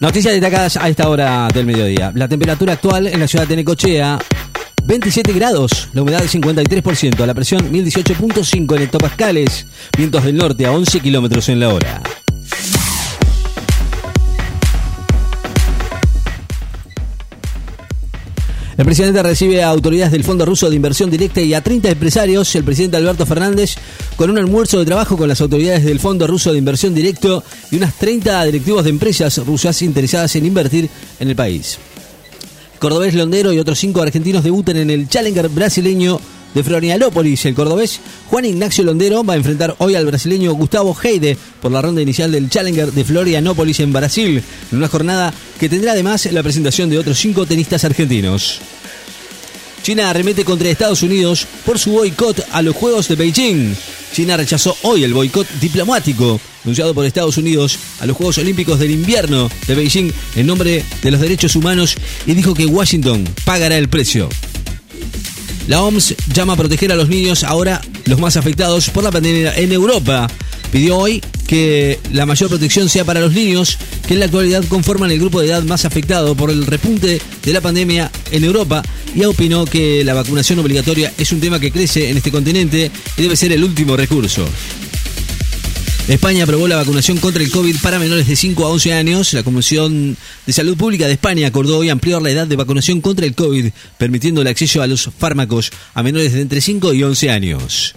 Noticias destacadas a esta hora del mediodía. La temperatura actual en la ciudad de Necochea, 27 grados, la humedad 53%, la presión 1018.5 en hectopascales, vientos del norte a 11 kilómetros en la hora. El presidente recibe a autoridades del Fondo Ruso de Inversión Directa y a 30 empresarios, el presidente Alberto Fernández, con un almuerzo de trabajo con las autoridades del Fondo Ruso de Inversión Directo y unas 30 directivos de empresas rusas interesadas en invertir en el país. Cordobés Londero y otros cinco argentinos debutan en el Challenger brasileño de Florianópolis. El cordobés Juan Ignacio Londero va a enfrentar hoy al brasileño Gustavo Heide por la ronda inicial del Challenger de Florianópolis en Brasil, en una jornada que tendrá además la presentación de otros cinco tenistas argentinos. China arremete contra Estados Unidos por su boicot a los Juegos de Beijing. China rechazó hoy el boicot diplomático anunciado por Estados Unidos a los Juegos Olímpicos del Invierno de Beijing en nombre de los derechos humanos y dijo que Washington pagará el precio. La OMS llama a proteger a los niños ahora los más afectados por la pandemia en Europa. Pidió hoy que la mayor protección sea para los niños, que en la actualidad conforman el grupo de edad más afectado por el repunte de la pandemia en Europa, y opinó que la vacunación obligatoria es un tema que crece en este continente y debe ser el último recurso. España aprobó la vacunación contra el COVID para menores de 5 a 11 años. La Comisión de Salud Pública de España acordó hoy ampliar la edad de vacunación contra el COVID, permitiendo el acceso a los fármacos a menores de entre 5 y 11 años.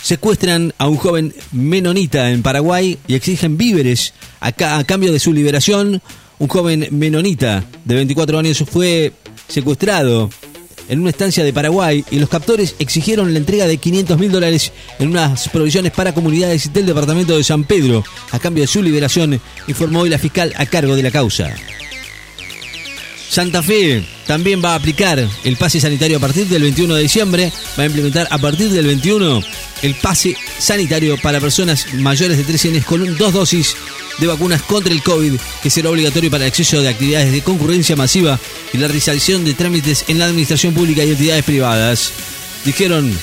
Secuestran a un joven menonita en Paraguay y exigen víveres a, a cambio de su liberación. Un joven menonita de 24 años fue secuestrado en una estancia de Paraguay y los captores exigieron la entrega de 500 mil dólares en unas provisiones para comunidades del departamento de San Pedro a cambio de su liberación, informó hoy la fiscal a cargo de la causa. Santa Fe también va a aplicar el pase sanitario a partir del 21 de diciembre, va a implementar a partir del 21 el pase sanitario para personas mayores de 13 años con dos dosis de vacunas contra el COVID, que será obligatorio para el acceso de actividades de concurrencia masiva y la realización de trámites en la administración pública y entidades privadas, dijeron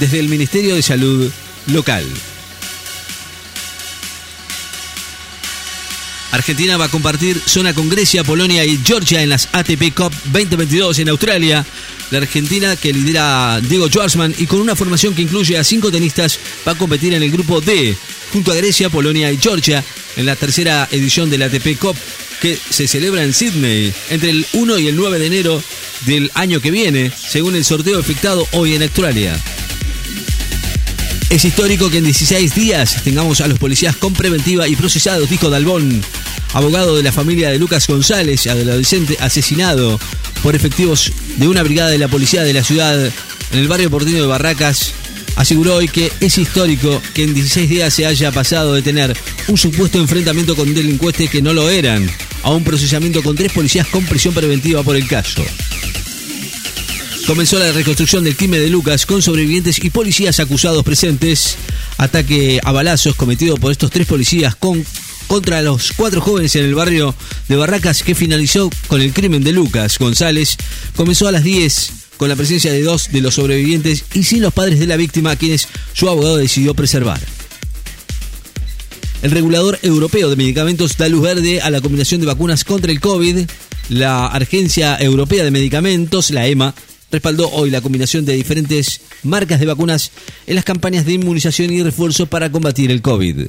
desde el Ministerio de Salud local. Argentina va a compartir zona con Grecia, Polonia y Georgia en las ATP Cup 2022 en Australia. La Argentina, que lidera Diego Schwartzman y con una formación que incluye a cinco tenistas, va a competir en el grupo D, junto a Grecia, Polonia y Georgia, en la tercera edición del ATP Cup, que se celebra en Sydney entre el 1 y el 9 de enero del año que viene, según el sorteo efectuado hoy en Australia. Es histórico que en 16 días tengamos a los policías con preventiva y procesados, dijo Dalbón, abogado de la familia de Lucas González, adolescente asesinado por efectivos de una brigada de la policía de la ciudad en el barrio porteño de Barracas. Aseguró hoy que es histórico que en 16 días se haya pasado de tener un supuesto enfrentamiento con delincuentes que no lo eran a un procesamiento con tres policías con prisión preventiva por el caso. Comenzó la reconstrucción del crimen de Lucas con sobrevivientes y policías acusados presentes. Ataque a balazos cometido por estos tres policías con, contra los cuatro jóvenes en el barrio de Barracas que finalizó con el crimen de Lucas González. Comenzó a las 10 con la presencia de dos de los sobrevivientes y sin los padres de la víctima a quienes su abogado decidió preservar. El regulador europeo de medicamentos da luz verde a la combinación de vacunas contra el COVID. La Agencia Europea de Medicamentos, la EMA, respaldó hoy la combinación de diferentes marcas de vacunas en las campañas de inmunización y refuerzo para combatir el COVID.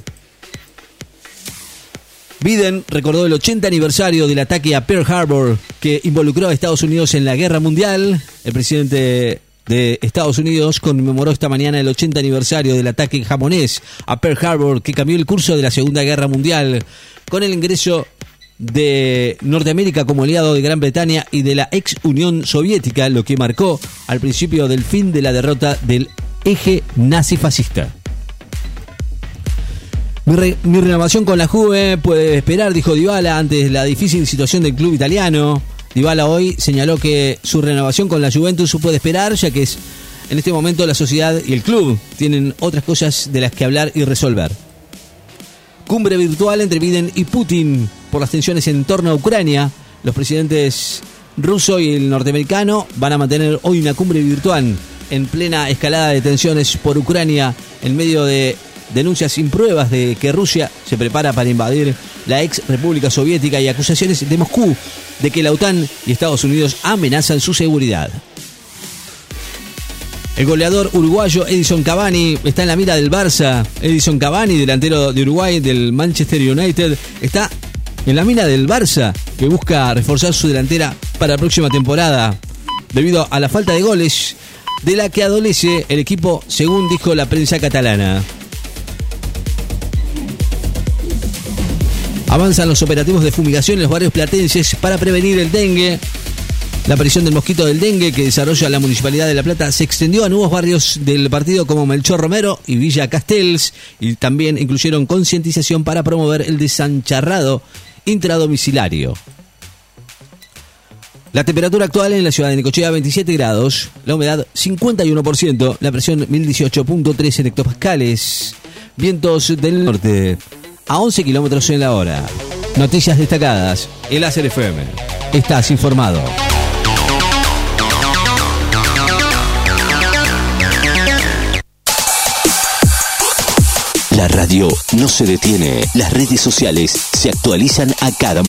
Biden recordó el 80 aniversario del ataque a Pearl Harbor que involucró a Estados Unidos en la Guerra Mundial. El presidente de Estados Unidos conmemoró esta mañana el 80 aniversario del ataque japonés a Pearl Harbor que cambió el curso de la Segunda Guerra Mundial con el ingreso de Norteamérica como aliado de Gran Bretaña y de la ex Unión Soviética, lo que marcó al principio del fin de la derrota del eje nazi-fascista. Mi, re, mi, renovación con la Juve puede esperar, dijo Dybala, ante la difícil situación del club italiano. Dybala hoy señaló que su renovación con la Juventus puede esperar, ya que es, en este momento la sociedad y el club tienen otras cosas de las que hablar y resolver. Cumbre virtual entre Biden y Putin por las tensiones en torno a Ucrania. Los presidentes ruso y el norteamericano van a mantener hoy una cumbre virtual en plena escalada de tensiones por Ucrania en medio de denuncias sin pruebas de que Rusia se prepara para invadir la ex República Soviética y acusaciones de Moscú de que la OTAN y Estados Unidos amenazan su seguridad. El goleador uruguayo Edison Cavani está en la mira del Barça. Edison Cavani, delantero de Uruguay del Manchester United, está en la mira del Barça, que busca reforzar su delantera para la próxima temporada. Debido a la falta de goles de la que adolece el equipo, según dijo la prensa catalana. Avanzan los operativos de fumigación en los barrios platenses para prevenir el dengue. La aparición del mosquito del dengue que desarrolla la Municipalidad de La Plata se extendió a nuevos barrios del partido como Melchor Romero y Villa Castells y también incluyeron concientización para promover el desancharrado intradomiciliario. La temperatura actual en la ciudad de Necochea 27 grados, la humedad 51%, la presión 1018.13 hectopascales, vientos del norte a 11 kilómetros en la hora. Noticias destacadas, el Láser FM. Estás informado. La radio no se detiene, las redes sociales se actualizan a cada